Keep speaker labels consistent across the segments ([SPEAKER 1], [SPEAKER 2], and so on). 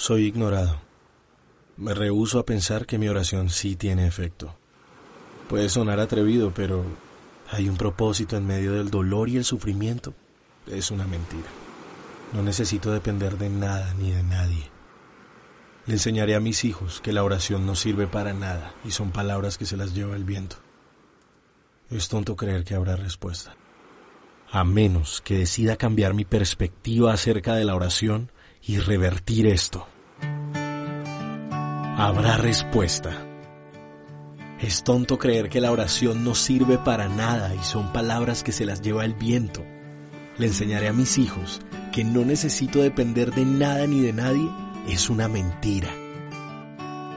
[SPEAKER 1] Soy ignorado. Me rehúso a pensar que mi oración sí tiene efecto. Puede sonar atrevido, pero hay un propósito en medio del dolor y el sufrimiento. Es una mentira. No necesito depender de nada ni de nadie. Le enseñaré a mis hijos que la oración no sirve para nada y son palabras que se las lleva el viento. Es tonto creer que habrá respuesta. A menos que decida cambiar mi perspectiva acerca de la oración y revertir esto. Habrá respuesta. Es tonto creer que la oración no sirve para nada y son palabras que se las lleva el viento. Le enseñaré a mis hijos que no necesito depender de nada ni de nadie es una mentira.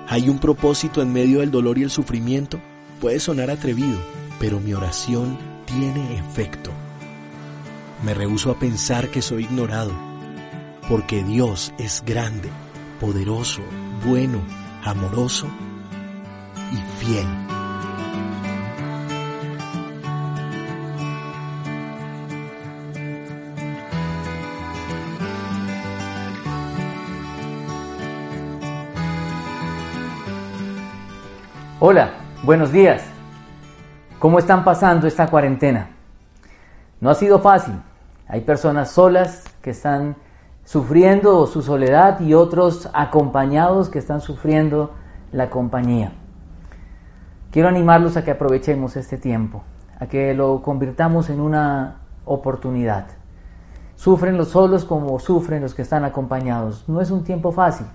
[SPEAKER 1] Hay un propósito en medio del dolor y el sufrimiento. Puede sonar atrevido, pero mi oración tiene efecto. Me rehúso a pensar que soy ignorado, porque Dios es grande, poderoso, bueno, amoroso y fiel.
[SPEAKER 2] Hola, buenos días. ¿Cómo están pasando esta cuarentena? No ha sido fácil. Hay personas solas que están sufriendo su soledad y otros acompañados que están sufriendo la compañía. Quiero animarlos a que aprovechemos este tiempo, a que lo convirtamos en una oportunidad. Sufren los solos como sufren los que están acompañados. No es un tiempo fácil.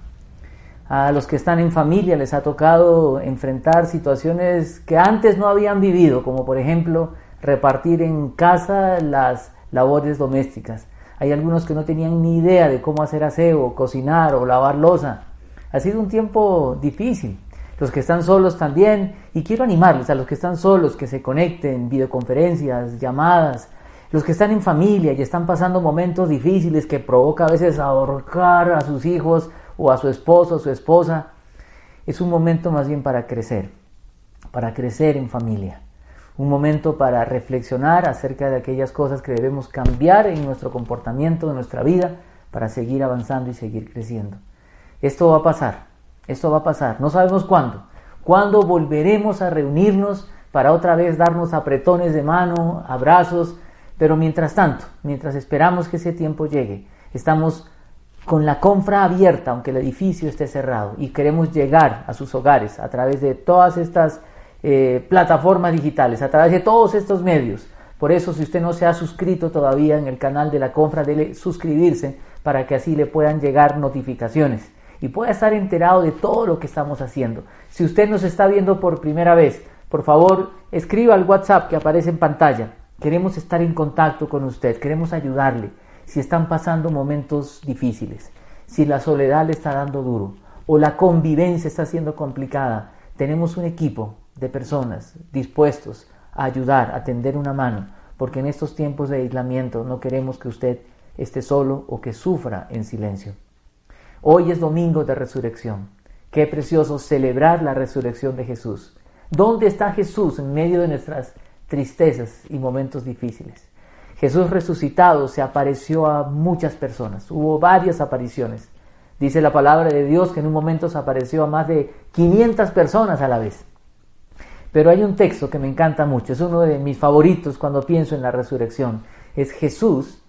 [SPEAKER 2] A los que están en familia les ha tocado enfrentar situaciones que antes no habían vivido, como por ejemplo repartir en casa las labores domésticas. Hay algunos que no tenían ni idea de cómo hacer aseo, cocinar o lavar losa. Ha sido un tiempo difícil. Los que están solos también, y quiero animarles a los que están solos que se conecten, videoconferencias, llamadas, los que están en familia y están pasando momentos difíciles que provoca a veces ahorcar a sus hijos o a su esposo o su esposa, es un momento más bien para crecer, para crecer en familia. Un momento para reflexionar acerca de aquellas cosas que debemos cambiar en nuestro comportamiento, en nuestra vida, para seguir avanzando y seguir creciendo. Esto va a pasar, esto va a pasar, no sabemos cuándo. ¿Cuándo volveremos a reunirnos para otra vez darnos apretones de mano, abrazos? Pero mientras tanto, mientras esperamos que ese tiempo llegue, estamos con la compra abierta, aunque el edificio esté cerrado, y queremos llegar a sus hogares a través de todas estas eh, plataformas digitales, a través de todos estos medios. Por eso, si usted no se ha suscrito todavía en el canal de la compra, dele suscribirse para que así le puedan llegar notificaciones y pueda estar enterado de todo lo que estamos haciendo. Si usted nos está viendo por primera vez, por favor, escriba al WhatsApp que aparece en pantalla. Queremos estar en contacto con usted, queremos ayudarle si están pasando momentos difíciles, si la soledad le está dando duro o la convivencia está siendo complicada, tenemos un equipo de personas dispuestos a ayudar, a tender una mano, porque en estos tiempos de aislamiento no queremos que usted esté solo o que sufra en silencio. Hoy es domingo de resurrección. Qué precioso celebrar la resurrección de Jesús. ¿Dónde está Jesús en medio de nuestras tristezas y momentos difíciles? Jesús resucitado se apareció a muchas personas, hubo varias apariciones. Dice la palabra de Dios que en un momento se apareció a más de 500 personas a la vez. Pero hay un texto que me encanta mucho, es uno de mis favoritos cuando pienso en la resurrección. Es Jesús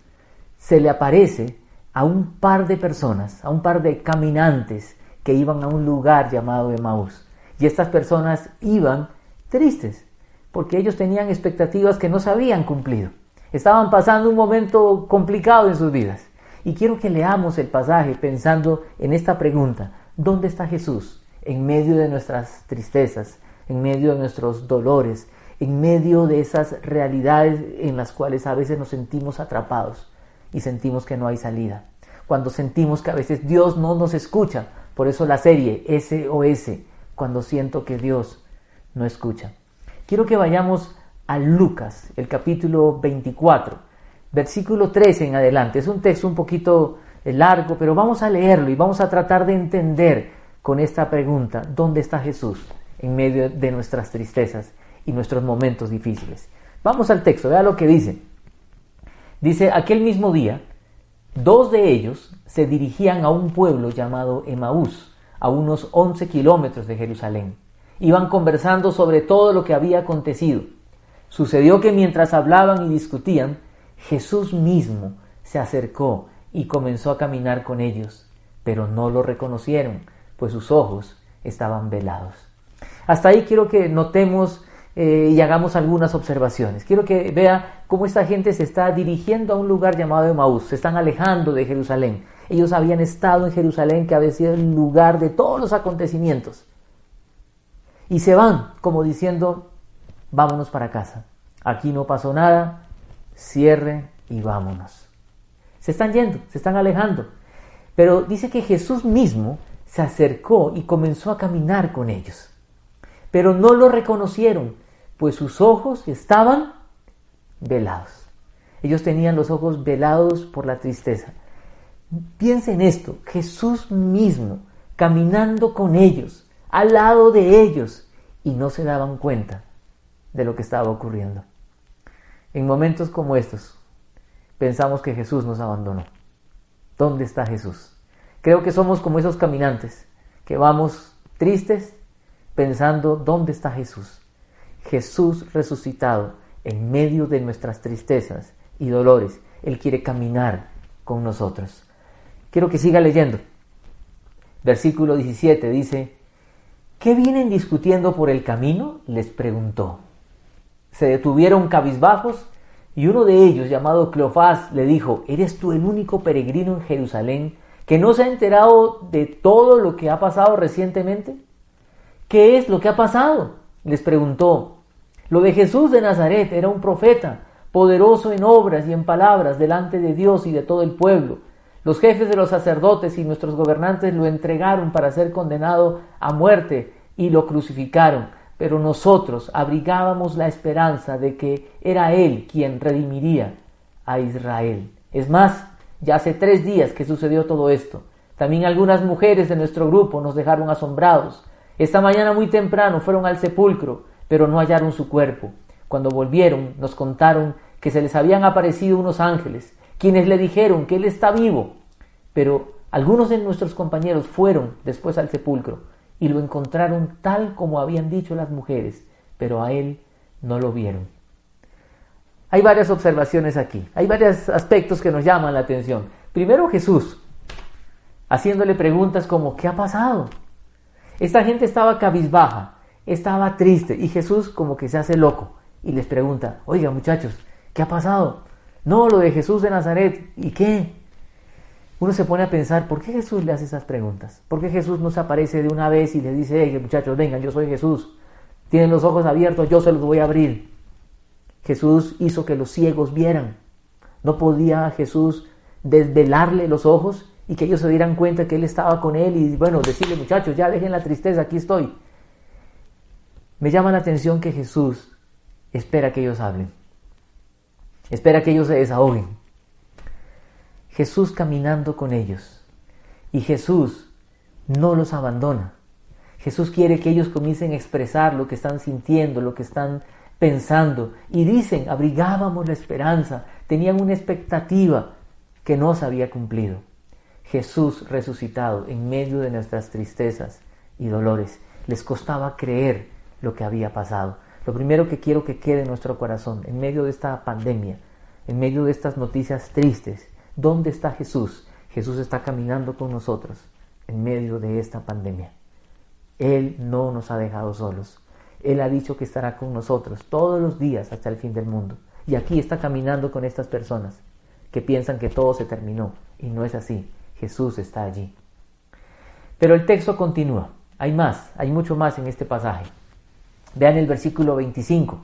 [SPEAKER 2] se le aparece a un par de personas, a un par de caminantes que iban a un lugar llamado Emaús. Y estas personas iban tristes, porque ellos tenían expectativas que no se habían cumplido. Estaban pasando un momento complicado en sus vidas. Y quiero que leamos el pasaje pensando en esta pregunta. ¿Dónde está Jesús? En medio de nuestras tristezas, en medio de nuestros dolores, en medio de esas realidades en las cuales a veces nos sentimos atrapados y sentimos que no hay salida. cuando sentimos que a veces Dios no nos escucha. Por eso la serie SOS, cuando siento que Dios no escucha. Quiero que vayamos a Lucas, el capítulo 24, versículo 13 en adelante. Es un texto un poquito eh, largo, pero vamos a leerlo y vamos a tratar de entender con esta pregunta, ¿dónde está Jesús en medio de nuestras tristezas y nuestros momentos difíciles? Vamos al texto, vea lo que dice. Dice, aquel mismo día, dos de ellos se dirigían a un pueblo llamado Emaús, a unos 11 kilómetros de Jerusalén. Iban conversando sobre todo lo que había acontecido. Sucedió que mientras hablaban y discutían, Jesús mismo se acercó y comenzó a caminar con ellos, pero no lo reconocieron, pues sus ojos estaban velados. Hasta ahí quiero que notemos eh, y hagamos algunas observaciones. Quiero que vea cómo esta gente se está dirigiendo a un lugar llamado Emaús, se están alejando de Jerusalén. Ellos habían estado en Jerusalén, que había sido el lugar de todos los acontecimientos. Y se van, como diciendo, vámonos para casa. Aquí no pasó nada, cierre y vámonos. Se están yendo, se están alejando. Pero dice que Jesús mismo se acercó y comenzó a caminar con ellos. Pero no lo reconocieron, pues sus ojos estaban velados. Ellos tenían los ojos velados por la tristeza. Piensa en esto, Jesús mismo caminando con ellos, al lado de ellos, y no se daban cuenta de lo que estaba ocurriendo. En momentos como estos, pensamos que Jesús nos abandonó. ¿Dónde está Jesús? Creo que somos como esos caminantes que vamos tristes pensando, ¿dónde está Jesús? Jesús resucitado en medio de nuestras tristezas y dolores. Él quiere caminar con nosotros. Quiero que siga leyendo. Versículo 17 dice, ¿qué vienen discutiendo por el camino? les preguntó. Se detuvieron cabizbajos y uno de ellos, llamado Cleofás, le dijo, ¿eres tú el único peregrino en Jerusalén que no se ha enterado de todo lo que ha pasado recientemente? ¿Qué es lo que ha pasado? les preguntó. Lo de Jesús de Nazaret era un profeta, poderoso en obras y en palabras delante de Dios y de todo el pueblo. Los jefes de los sacerdotes y nuestros gobernantes lo entregaron para ser condenado a muerte y lo crucificaron, pero nosotros abrigábamos la esperanza de que era Él quien redimiría a Israel. Es más, ya hace tres días que sucedió todo esto. También algunas mujeres de nuestro grupo nos dejaron asombrados. Esta mañana muy temprano fueron al sepulcro, pero no hallaron su cuerpo. Cuando volvieron, nos contaron que se les habían aparecido unos ángeles, quienes le dijeron que Él está vivo. Pero algunos de nuestros compañeros fueron después al sepulcro y lo encontraron tal como habían dicho las mujeres, pero a Él no lo vieron. Hay varias observaciones aquí, hay varios aspectos que nos llaman la atención. Primero Jesús, haciéndole preguntas como, ¿qué ha pasado? Esta gente estaba cabizbaja, estaba triste y Jesús como que se hace loco y les pregunta, oiga muchachos, ¿qué ha pasado? No, lo de Jesús de Nazaret, ¿y qué? Uno se pone a pensar, ¿por qué Jesús le hace esas preguntas? ¿Por qué Jesús no se aparece de una vez y les dice, hey muchachos, vengan, yo soy Jesús, tienen los ojos abiertos, yo se los voy a abrir? Jesús hizo que los ciegos vieran. ¿No podía Jesús desvelarle los ojos y que ellos se dieran cuenta que Él estaba con Él y bueno, decirle muchachos, ya dejen la tristeza, aquí estoy. Me llama la atención que Jesús espera que ellos hablen, espera que ellos se desahoguen. Jesús caminando con ellos y Jesús no los abandona. Jesús quiere que ellos comiencen a expresar lo que están sintiendo, lo que están pensando y dicen, abrigábamos la esperanza, tenían una expectativa que no se había cumplido. Jesús resucitado en medio de nuestras tristezas y dolores. Les costaba creer lo que había pasado. Lo primero que quiero que quede en nuestro corazón, en medio de esta pandemia, en medio de estas noticias tristes, ¿dónde está Jesús? Jesús está caminando con nosotros en medio de esta pandemia. Él no nos ha dejado solos. Él ha dicho que estará con nosotros todos los días hasta el fin del mundo. Y aquí está caminando con estas personas que piensan que todo se terminó. Y no es así. Jesús está allí. Pero el texto continúa. Hay más, hay mucho más en este pasaje. Vean el versículo 25.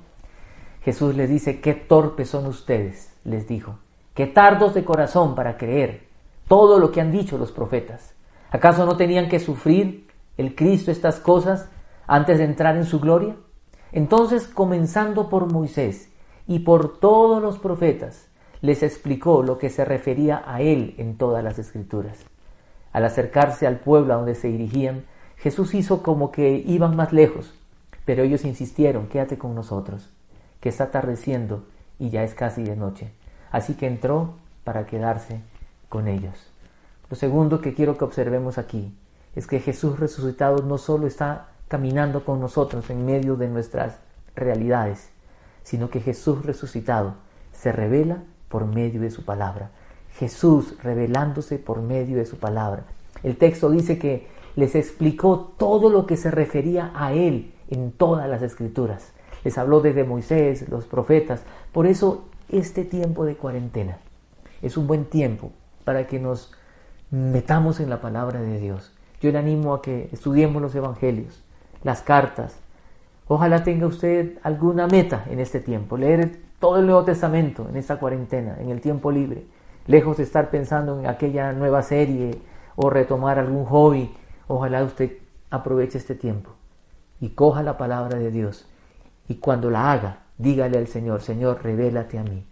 [SPEAKER 2] Jesús les dice, qué torpes son ustedes, les dijo, qué tardos de corazón para creer todo lo que han dicho los profetas. ¿Acaso no tenían que sufrir el Cristo estas cosas antes de entrar en su gloria? Entonces, comenzando por Moisés y por todos los profetas, les explicó lo que se refería a él en todas las escrituras. Al acercarse al pueblo a donde se dirigían, Jesús hizo como que iban más lejos, pero ellos insistieron, quédate con nosotros, que está atardeciendo y ya es casi de noche. Así que entró para quedarse con ellos. Lo segundo que quiero que observemos aquí es que Jesús resucitado no solo está caminando con nosotros en medio de nuestras realidades, sino que Jesús resucitado se revela por medio de su palabra. Jesús revelándose por medio de su palabra. El texto dice que les explicó todo lo que se refería a Él en todas las escrituras. Les habló desde Moisés, los profetas. Por eso este tiempo de cuarentena es un buen tiempo para que nos metamos en la palabra de Dios. Yo le animo a que estudiemos los evangelios, las cartas. Ojalá tenga usted alguna meta en este tiempo, leer todo el Nuevo Testamento en esta cuarentena, en el tiempo libre, lejos de estar pensando en aquella nueva serie o retomar algún hobby. Ojalá usted aproveche este tiempo y coja la palabra de Dios y cuando la haga, dígale al Señor, Señor, revélate a mí.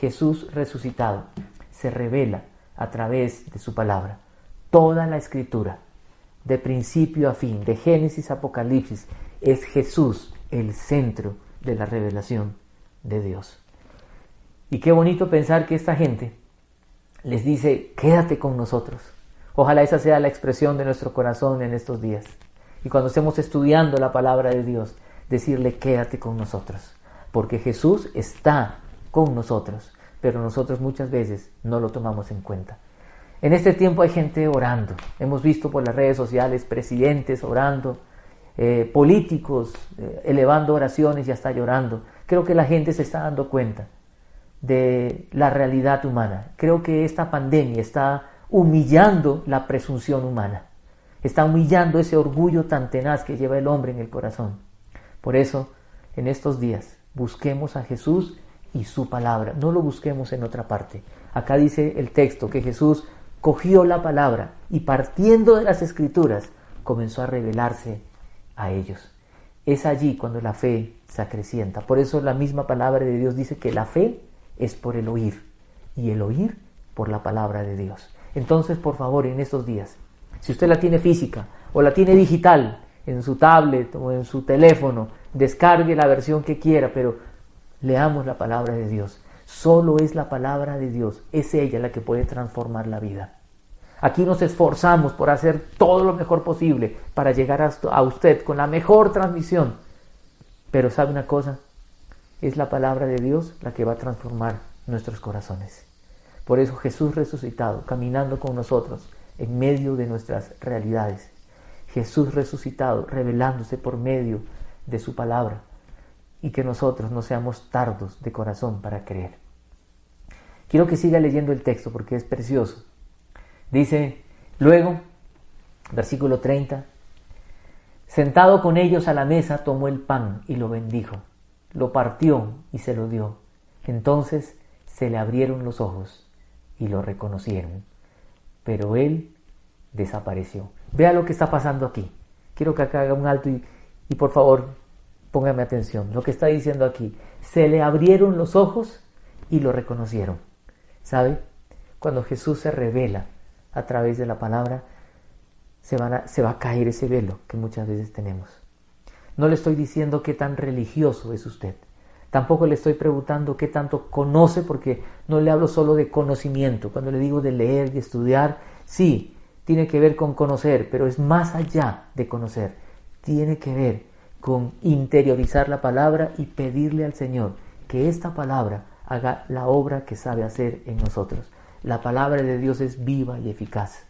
[SPEAKER 2] Jesús resucitado se revela a través de su palabra. Toda la escritura, de principio a fin, de Génesis a Apocalipsis, es Jesús el centro de la revelación de Dios. Y qué bonito pensar que esta gente les dice, quédate con nosotros. Ojalá esa sea la expresión de nuestro corazón en estos días. Y cuando estemos estudiando la palabra de Dios, decirle, quédate con nosotros. Porque Jesús está con nosotros, pero nosotros muchas veces no lo tomamos en cuenta. En este tiempo hay gente orando. Hemos visto por las redes sociales presidentes orando, eh, políticos eh, elevando oraciones y hasta llorando. Creo que la gente se está dando cuenta de la realidad humana. Creo que esta pandemia está humillando la presunción humana. Está humillando ese orgullo tan tenaz que lleva el hombre en el corazón. Por eso, en estos días, busquemos a Jesús y su palabra. No lo busquemos en otra parte. Acá dice el texto que Jesús cogió la palabra y partiendo de las escrituras comenzó a revelarse a ellos. Es allí cuando la fe se acrecienta. Por eso la misma palabra de Dios dice que la fe es por el oír y el oír por la palabra de Dios. Entonces, por favor, en estos días, si usted la tiene física o la tiene digital en su tablet o en su teléfono, descargue la versión que quiera, pero leamos la palabra de Dios. Solo es la palabra de Dios, es ella la que puede transformar la vida. Aquí nos esforzamos por hacer todo lo mejor posible para llegar a usted con la mejor transmisión. Pero ¿sabe una cosa? Es la palabra de Dios la que va a transformar nuestros corazones. Por eso Jesús resucitado, caminando con nosotros en medio de nuestras realidades. Jesús resucitado, revelándose por medio de su palabra. Y que nosotros no seamos tardos de corazón para creer. Quiero que siga leyendo el texto porque es precioso. Dice, luego, versículo 30, sentado con ellos a la mesa, tomó el pan y lo bendijo, lo partió y se lo dio. Entonces se le abrieron los ojos y lo reconocieron, pero él desapareció. Vea lo que está pasando aquí. Quiero que acá haga un alto y, y por favor póngame atención. Lo que está diciendo aquí, se le abrieron los ojos y lo reconocieron. ¿Sabe? Cuando Jesús se revela a través de la palabra, se, se va a caer ese velo que muchas veces tenemos. No le estoy diciendo qué tan religioso es usted. Tampoco le estoy preguntando qué tanto conoce, porque no le hablo solo de conocimiento. Cuando le digo de leer y estudiar, sí, tiene que ver con conocer, pero es más allá de conocer. Tiene que ver con interiorizar la palabra y pedirle al Señor que esta palabra haga la obra que sabe hacer en nosotros. La palabra de Dios es viva y eficaz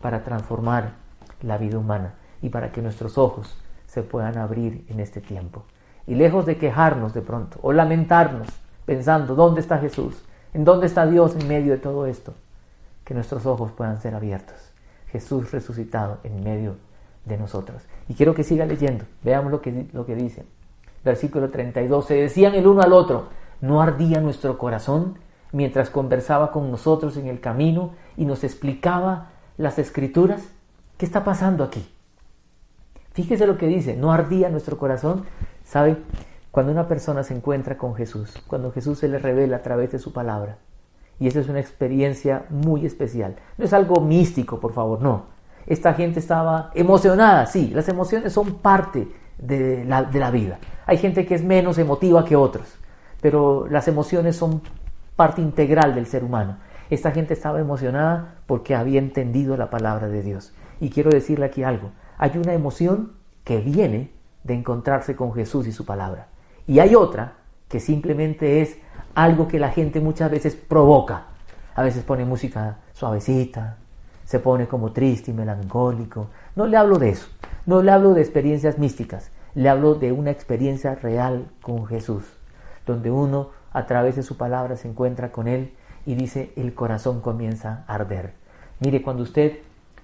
[SPEAKER 2] para transformar la vida humana y para que nuestros ojos se puedan abrir en este tiempo. Y lejos de quejarnos de pronto o lamentarnos pensando, ¿dónde está Jesús? ¿En dónde está Dios en medio de todo esto? Que nuestros ojos puedan ser abiertos. Jesús resucitado en medio de nosotros. Y quiero que siga leyendo. Veamos lo que, lo que dice. Versículo 32. Se decían el uno al otro, ¿no ardía nuestro corazón mientras conversaba con nosotros en el camino y nos explicaba las escrituras? ¿Qué está pasando aquí? Fíjese lo que dice, no ardía nuestro corazón. ¿Sabe? Cuando una persona se encuentra con Jesús, cuando Jesús se le revela a través de su palabra, y esa es una experiencia muy especial. No es algo místico, por favor, no. Esta gente estaba emocionada, sí, las emociones son parte de la, de la vida. Hay gente que es menos emotiva que otros, pero las emociones son parte integral del ser humano. Esta gente estaba emocionada porque había entendido la palabra de Dios. Y quiero decirle aquí algo, hay una emoción que viene de encontrarse con Jesús y su palabra. Y hay otra que simplemente es algo que la gente muchas veces provoca. A veces pone música suavecita, se pone como triste y melancólico. No le hablo de eso, no le hablo de experiencias místicas, le hablo de una experiencia real con Jesús, donde uno a través de su palabra se encuentra con Él y dice el corazón comienza a arder. Mire, cuando usted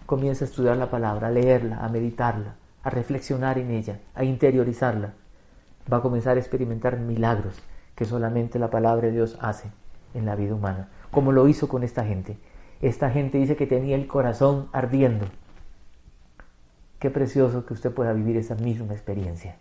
[SPEAKER 2] comienza a estudiar la palabra, a leerla, a meditarla, a reflexionar en ella, a interiorizarla, va a comenzar a experimentar milagros que solamente la palabra de Dios hace en la vida humana, como lo hizo con esta gente. Esta gente dice que tenía el corazón ardiendo. Qué precioso que usted pueda vivir esa misma experiencia.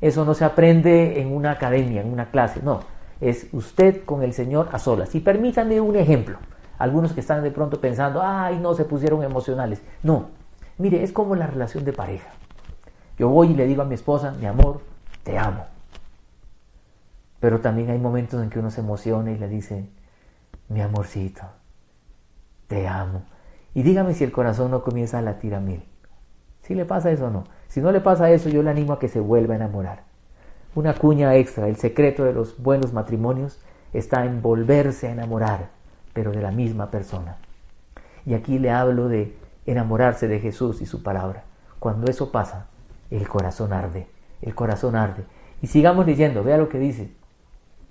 [SPEAKER 2] Eso no se aprende en una academia, en una clase, no. Es usted con el Señor a solas. Y permítanme un ejemplo. Algunos que están de pronto pensando, ay, no, se pusieron emocionales. No, mire, es como la relación de pareja. Yo voy y le digo a mi esposa, mi amor, te amo. Pero también hay momentos en que uno se emociona y le dice, mi amorcito, te amo. Y dígame si el corazón no comienza a latir a mil. Si le pasa eso o no. Si no le pasa eso, yo le animo a que se vuelva a enamorar. Una cuña extra, el secreto de los buenos matrimonios está en volverse a enamorar, pero de la misma persona. Y aquí le hablo de enamorarse de Jesús y su palabra. Cuando eso pasa, el corazón arde, el corazón arde. Y sigamos leyendo, vea lo que dice.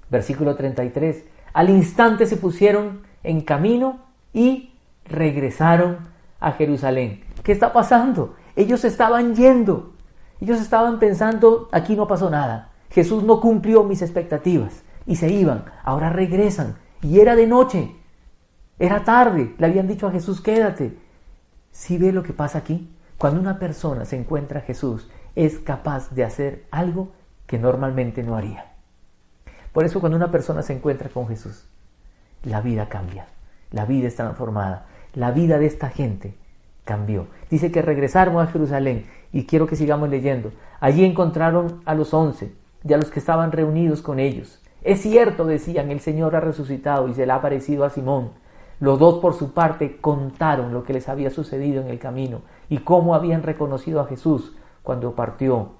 [SPEAKER 2] Versículo 33. Al instante se pusieron en camino y regresaron a Jerusalén. ¿Qué está pasando? Ellos estaban yendo. Ellos estaban pensando, aquí no pasó nada. Jesús no cumplió mis expectativas. Y se iban. Ahora regresan. Y era de noche. Era tarde. Le habían dicho a Jesús, quédate. ¿Sí ve lo que pasa aquí? Cuando una persona se encuentra a Jesús, es capaz de hacer algo que normalmente no haría. Por eso cuando una persona se encuentra con Jesús, la vida cambia, la vida es transformada, la vida de esta gente cambió. Dice que regresaron a Jerusalén y quiero que sigamos leyendo. Allí encontraron a los once y a los que estaban reunidos con ellos. Es cierto, decían, el Señor ha resucitado y se le ha aparecido a Simón. Los dos por su parte contaron lo que les había sucedido en el camino y cómo habían reconocido a Jesús cuando partió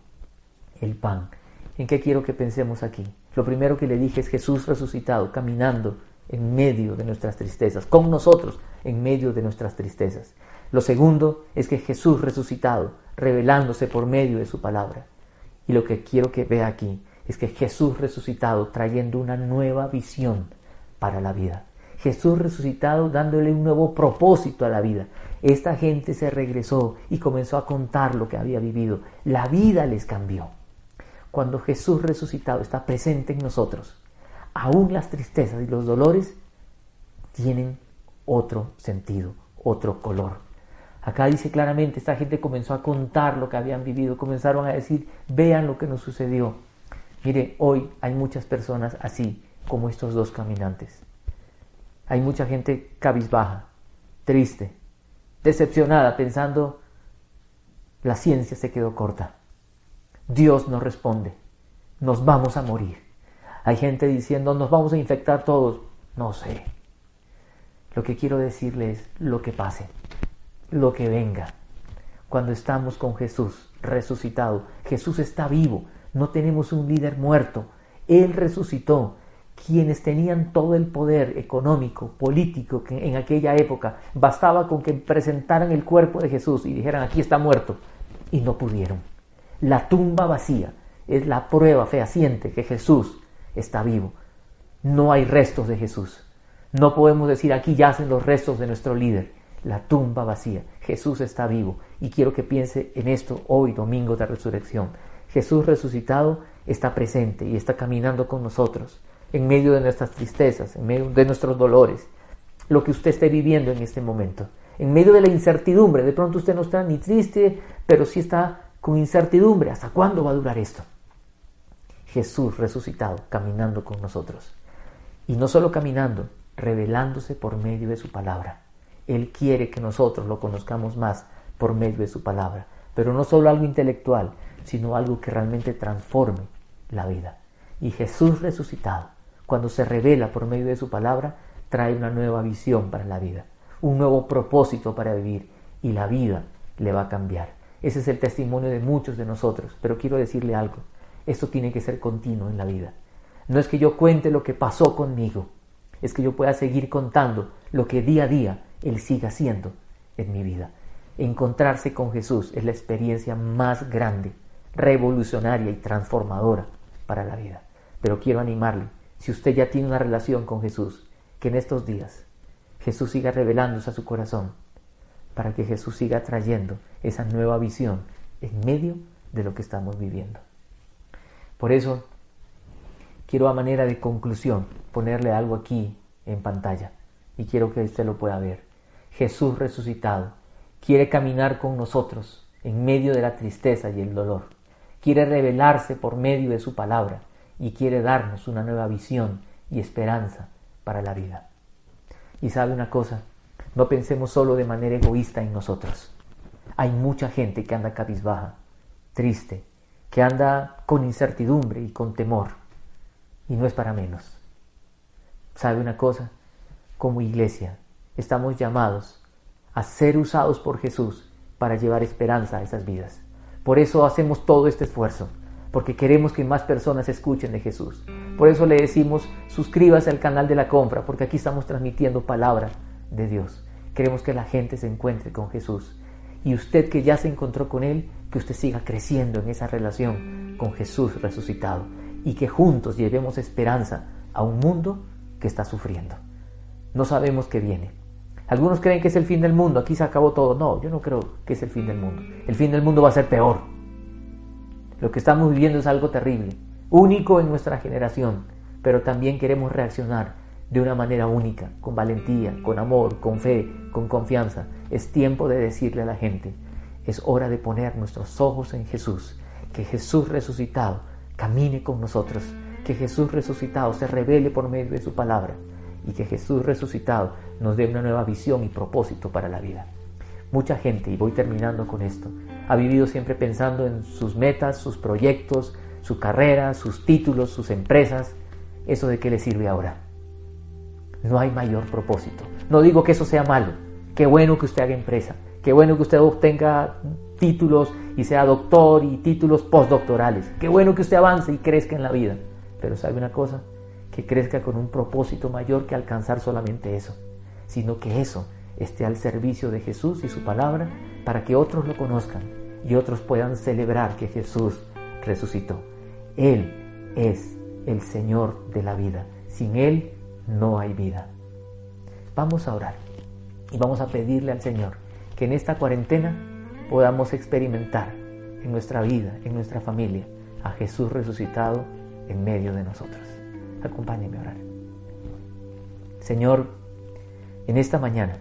[SPEAKER 2] el pan. ¿En qué quiero que pensemos aquí? Lo primero que le dije es Jesús resucitado, caminando en medio de nuestras tristezas, con nosotros en medio de nuestras tristezas. Lo segundo es que Jesús resucitado, revelándose por medio de su palabra. Y lo que quiero que vea aquí es que Jesús resucitado trayendo una nueva visión para la vida. Jesús resucitado dándole un nuevo propósito a la vida. Esta gente se regresó y comenzó a contar lo que había vivido. La vida les cambió. Cuando Jesús resucitado está presente en nosotros, aún las tristezas y los dolores tienen otro sentido, otro color. Acá dice claramente, esta gente comenzó a contar lo que habían vivido, comenzaron a decir, vean lo que nos sucedió. Mire, hoy hay muchas personas así como estos dos caminantes. Hay mucha gente cabizbaja, triste, decepcionada, pensando, la ciencia se quedó corta. Dios no responde, nos vamos a morir. Hay gente diciendo, nos vamos a infectar todos. No sé. Lo que quiero decirles es lo que pase, lo que venga. Cuando estamos con Jesús resucitado, Jesús está vivo, no tenemos un líder muerto. Él resucitó, quienes tenían todo el poder económico, político que en aquella época, bastaba con que presentaran el cuerpo de Jesús y dijeran aquí está muerto, y no pudieron. La tumba vacía es la prueba fehaciente que Jesús está vivo. No hay restos de Jesús. No podemos decir aquí yacen los restos de nuestro líder. La tumba vacía. Jesús está vivo. Y quiero que piense en esto hoy, domingo de resurrección. Jesús resucitado está presente y está caminando con nosotros en medio de nuestras tristezas, en medio de nuestros dolores, lo que usted esté viviendo en este momento. En medio de la incertidumbre, de pronto usted no está ni triste, pero sí está con incertidumbre. ¿Hasta cuándo va a durar esto? Jesús resucitado, caminando con nosotros. Y no solo caminando, revelándose por medio de su palabra. Él quiere que nosotros lo conozcamos más por medio de su palabra. Pero no solo algo intelectual, sino algo que realmente transforme la vida. Y Jesús resucitado, cuando se revela por medio de su palabra, trae una nueva visión para la vida, un nuevo propósito para vivir y la vida le va a cambiar. Ese es el testimonio de muchos de nosotros, pero quiero decirle algo, esto tiene que ser continuo en la vida. No es que yo cuente lo que pasó conmigo, es que yo pueda seguir contando lo que día a día Él siga haciendo en mi vida. Encontrarse con Jesús es la experiencia más grande, revolucionaria y transformadora para la vida. Pero quiero animarle, si usted ya tiene una relación con Jesús, que en estos días Jesús siga revelándose a su corazón, para que Jesús siga trayendo esa nueva visión en medio de lo que estamos viviendo. Por eso, quiero a manera de conclusión ponerle algo aquí en pantalla y quiero que usted lo pueda ver. Jesús resucitado quiere caminar con nosotros en medio de la tristeza y el dolor. Quiere revelarse por medio de su palabra y quiere darnos una nueva visión y esperanza para la vida. Y sabe una cosa, no pensemos solo de manera egoísta en nosotros. Hay mucha gente que anda cabizbaja, triste, que anda con incertidumbre y con temor. Y no es para menos. ¿Sabe una cosa? Como iglesia estamos llamados a ser usados por Jesús para llevar esperanza a esas vidas. Por eso hacemos todo este esfuerzo, porque queremos que más personas escuchen de Jesús. Por eso le decimos, suscríbase al canal de la compra, porque aquí estamos transmitiendo palabra de Dios. Queremos que la gente se encuentre con Jesús. Y usted que ya se encontró con Él, que usted siga creciendo en esa relación con Jesús resucitado. Y que juntos llevemos esperanza a un mundo que está sufriendo. No sabemos qué viene. Algunos creen que es el fin del mundo, aquí se acabó todo. No, yo no creo que es el fin del mundo. El fin del mundo va a ser peor. Lo que estamos viviendo es algo terrible, único en nuestra generación, pero también queremos reaccionar de una manera única, con valentía, con amor, con fe, con confianza. Es tiempo de decirle a la gente, es hora de poner nuestros ojos en Jesús, que Jesús resucitado camine con nosotros, que Jesús resucitado se revele por medio de su palabra y que Jesús resucitado nos dé una nueva visión y propósito para la vida. Mucha gente, y voy terminando con esto, ha vivido siempre pensando en sus metas, sus proyectos, su carrera, sus títulos, sus empresas. ¿Eso de qué le sirve ahora? No hay mayor propósito. No digo que eso sea malo. Qué bueno que usted haga empresa. Qué bueno que usted obtenga títulos y sea doctor y títulos postdoctorales. Qué bueno que usted avance y crezca en la vida. Pero ¿sabe una cosa? Que crezca con un propósito mayor que alcanzar solamente eso, sino que eso esté al servicio de Jesús y su palabra para que otros lo conozcan y otros puedan celebrar que Jesús resucitó. Él es el Señor de la vida. Sin Él no hay vida. Vamos a orar y vamos a pedirle al Señor que en esta cuarentena podamos experimentar en nuestra vida, en nuestra familia, a Jesús resucitado en medio de nosotros. Acompáñenme a orar. Señor, en esta mañana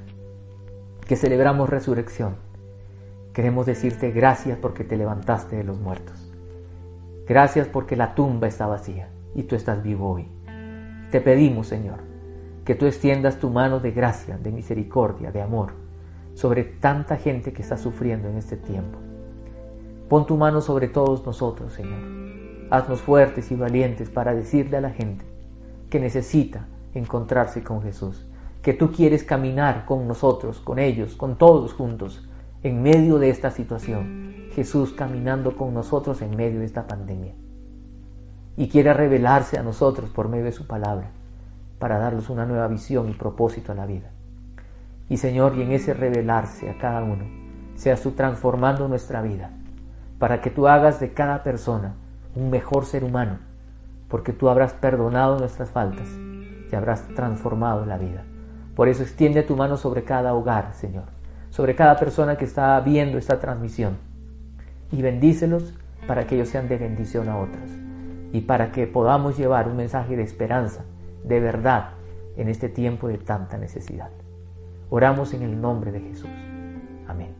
[SPEAKER 2] que celebramos resurrección, queremos decirte gracias porque te levantaste de los muertos. Gracias porque la tumba está vacía y tú estás vivo hoy. Te pedimos, Señor, que tú extiendas tu mano de gracia, de misericordia, de amor sobre tanta gente que está sufriendo en este tiempo. Pon tu mano sobre todos nosotros, Señor Haznos fuertes y valientes para decirle a la gente que necesita encontrarse con Jesús, que tú quieres caminar con nosotros, con ellos, con todos juntos, en medio de esta situación. Jesús caminando con nosotros en medio de esta pandemia. Y quiere revelarse a nosotros por medio de su palabra, para darnos una nueva visión y propósito a la vida. Y Señor, y en ese revelarse a cada uno, seas tú transformando nuestra vida, para que tú hagas de cada persona un mejor ser humano, porque tú habrás perdonado nuestras faltas y habrás transformado la vida. Por eso extiende tu mano sobre cada hogar, Señor, sobre cada persona que está viendo esta transmisión y bendícelos para que ellos sean de bendición a otros. y para que podamos llevar un mensaje de esperanza, de verdad, en este tiempo de tanta necesidad. Oramos en el nombre de Jesús. Amén.